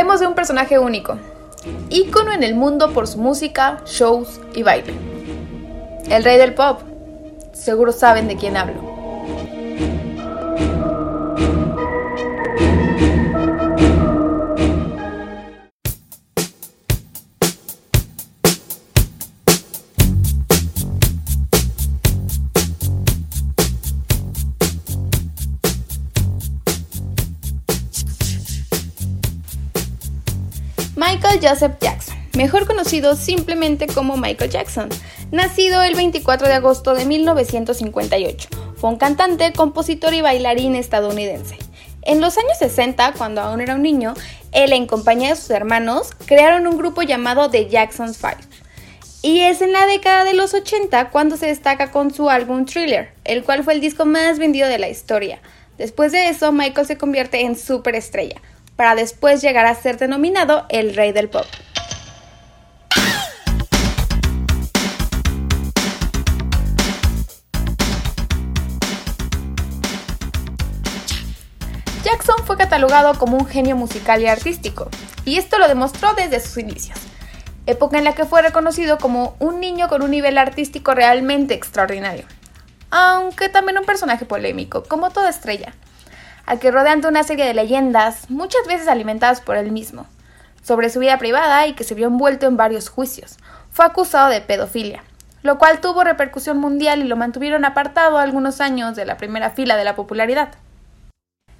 Hablaremos de un personaje único, ícono en el mundo por su música, shows y baile. El rey del pop. Seguro saben de quién hablo. Joseph Jackson, mejor conocido simplemente como Michael Jackson, nacido el 24 de agosto de 1958. Fue un cantante, compositor y bailarín estadounidense. En los años 60, cuando aún era un niño, él en compañía de sus hermanos crearon un grupo llamado The Jackson's Five. Y es en la década de los 80 cuando se destaca con su álbum Thriller, el cual fue el disco más vendido de la historia. Después de eso, Michael se convierte en superestrella, para después llegar a ser denominado el rey del pop. Jackson fue catalogado como un genio musical y artístico, y esto lo demostró desde sus inicios, época en la que fue reconocido como un niño con un nivel artístico realmente extraordinario, aunque también un personaje polémico, como toda estrella al que rodean una serie de leyendas, muchas veces alimentadas por él mismo, sobre su vida privada y que se vio envuelto en varios juicios. Fue acusado de pedofilia, lo cual tuvo repercusión mundial y lo mantuvieron apartado algunos años de la primera fila de la popularidad.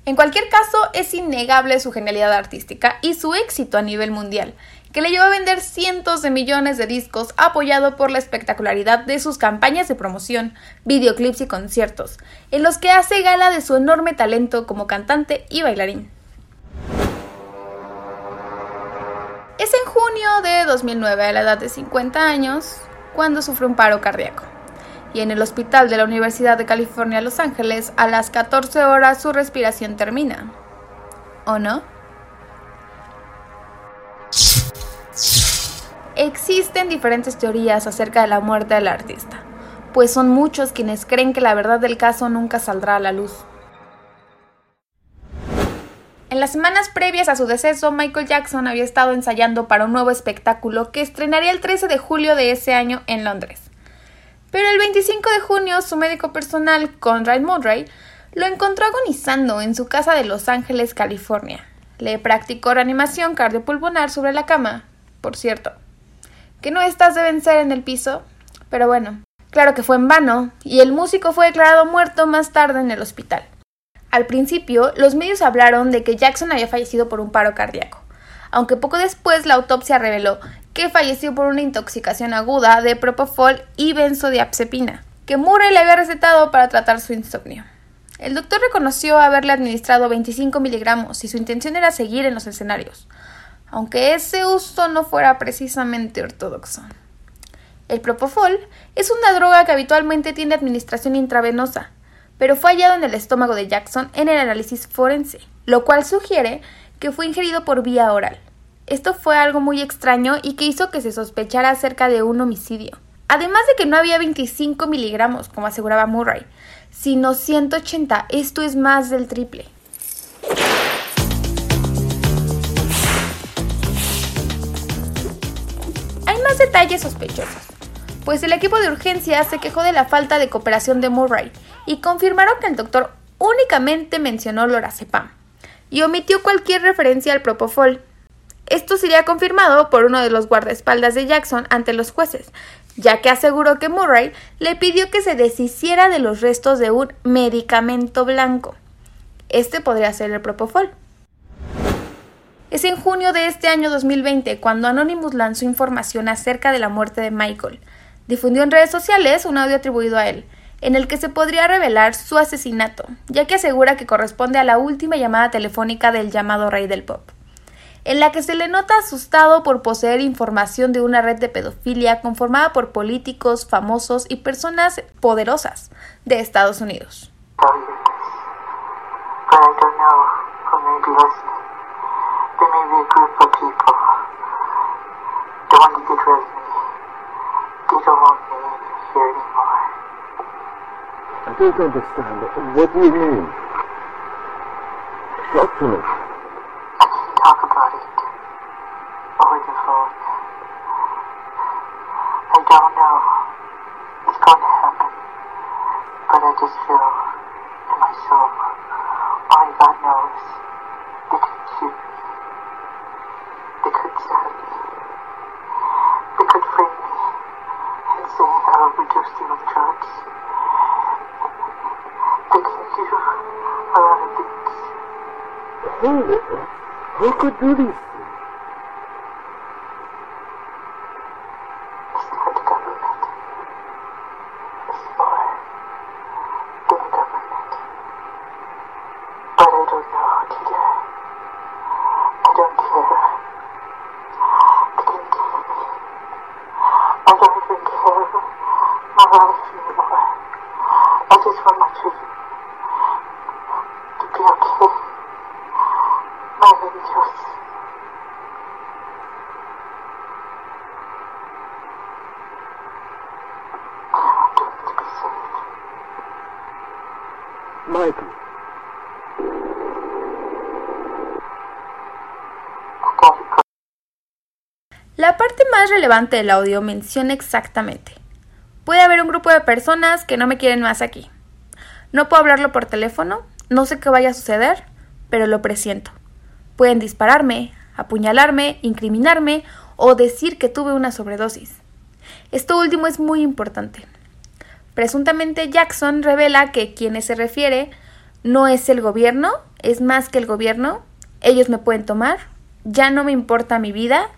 En cualquier caso, es innegable su genialidad artística y su éxito a nivel mundial, que le llevó a vender cientos de millones de discos apoyado por la espectacularidad de sus campañas de promoción, videoclips y conciertos, en los que hace gala de su enorme talento como cantante y bailarín. Es en junio de 2009, a la edad de 50 años, cuando sufre un paro cardíaco. Y en el hospital de la Universidad de California, Los Ángeles, a las 14 horas su respiración termina. ¿O no? Existen diferentes teorías acerca de la muerte del artista, pues son muchos quienes creen que la verdad del caso nunca saldrá a la luz. En las semanas previas a su deceso, Michael Jackson había estado ensayando para un nuevo espectáculo que estrenaría el 13 de julio de ese año en Londres. Pero el 25 de junio, su médico personal, Conrad Murray, lo encontró agonizando en su casa de Los Ángeles, California. Le practicó reanimación cardiopulmonar sobre la cama, por cierto. Que no estás de vencer en el piso, pero bueno, claro que fue en vano, y el músico fue declarado muerto más tarde en el hospital. Al principio, los medios hablaron de que Jackson había fallecido por un paro cardíaco, aunque poco después la autopsia reveló que falleció por una intoxicación aguda de propofol y benzodiazepina, que Murray le había recetado para tratar su insomnio. El doctor reconoció haberle administrado 25 miligramos y su intención era seguir en los escenarios, aunque ese uso no fuera precisamente ortodoxo. El propofol es una droga que habitualmente tiene administración intravenosa, pero fue hallado en el estómago de Jackson en el análisis forense, lo cual sugiere que fue ingerido por vía oral. Esto fue algo muy extraño y que hizo que se sospechara acerca de un homicidio. Además de que no había 25 miligramos, como aseguraba Murray, sino 180, esto es más del triple. Detalles sospechosos, pues el equipo de urgencia se quejó de la falta de cooperación de Murray y confirmaron que el doctor únicamente mencionó lorazepam y omitió cualquier referencia al propofol. Esto sería confirmado por uno de los guardaespaldas de Jackson ante los jueces, ya que aseguró que Murray le pidió que se deshiciera de los restos de un medicamento blanco. Este podría ser el propofol. Es en junio de este año 2020 cuando Anonymous lanzó información acerca de la muerte de Michael. Difundió en redes sociales un audio atribuido a él, en el que se podría revelar su asesinato, ya que asegura que corresponde a la última llamada telefónica del llamado rey del pop, en la que se le nota asustado por poseer información de una red de pedofilia conformada por políticos, famosos y personas poderosas de Estados Unidos. there may be a group of people. They want to get rid of me. They don't want me here anymore. I don't understand. What do you mean? Talk to me. I can't talk about it. Over the phone. I don't know. It's going to happen. But I just feel... majesty of charts. Thank you, Who, who could do these Michael. La parte más relevante del audio menciona exactamente. Puede haber un grupo de personas que no me quieren más aquí. No puedo hablarlo por teléfono, no sé qué vaya a suceder, pero lo presiento. Pueden dispararme, apuñalarme, incriminarme o decir que tuve una sobredosis. Esto último es muy importante. Presuntamente Jackson revela que quien se refiere no es el gobierno, es más que el gobierno, ellos me pueden tomar, ya no me importa mi vida,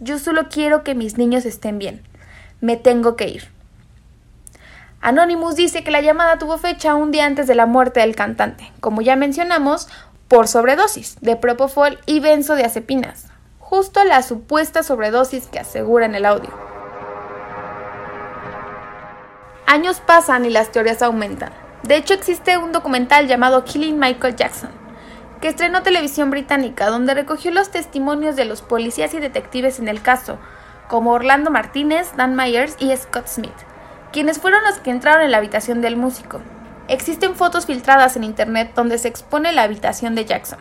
yo solo quiero que mis niños estén bien, me tengo que ir. Anonymous dice que la llamada tuvo fecha un día antes de la muerte del cantante, como ya mencionamos, por sobredosis de propofol y benzodiazepinas, justo la supuesta sobredosis que asegura en el audio. Años pasan y las teorías aumentan. De hecho, existe un documental llamado Killing Michael Jackson, que estrenó televisión británica, donde recogió los testimonios de los policías y detectives en el caso, como Orlando Martínez, Dan Myers y Scott Smith, quienes fueron los que entraron en la habitación del músico. Existen fotos filtradas en internet donde se expone la habitación de Jackson.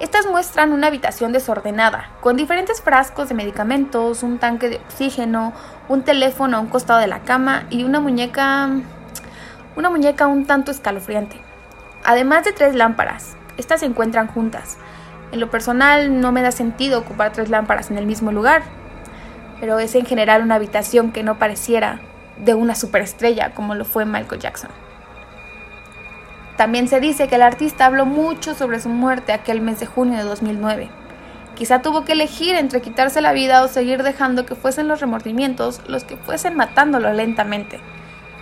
Estas muestran una habitación desordenada, con diferentes frascos de medicamentos, un tanque de oxígeno, un teléfono a un costado de la cama y una muñeca... una muñeca un tanto escalofriante. Además de tres lámparas, estas se encuentran juntas. En lo personal no me da sentido ocupar tres lámparas en el mismo lugar, pero es en general una habitación que no pareciera de una superestrella como lo fue Michael Jackson. También se dice que el artista habló mucho sobre su muerte aquel mes de junio de 2009. Quizá tuvo que elegir entre quitarse la vida o seguir dejando que fuesen los remordimientos los que fuesen matándolo lentamente.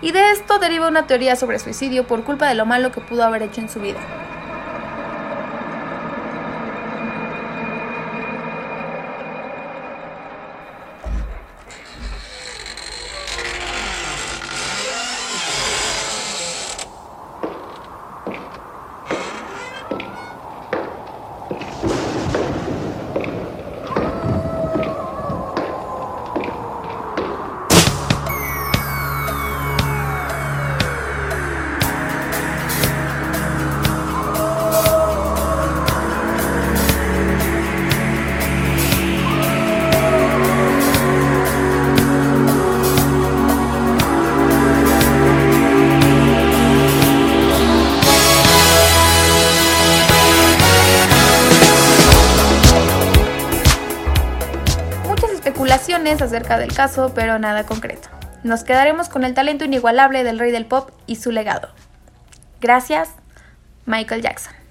Y de esto deriva una teoría sobre suicidio por culpa de lo malo que pudo haber hecho en su vida. Especulaciones acerca del caso, pero nada concreto. Nos quedaremos con el talento inigualable del rey del pop y su legado. Gracias, Michael Jackson.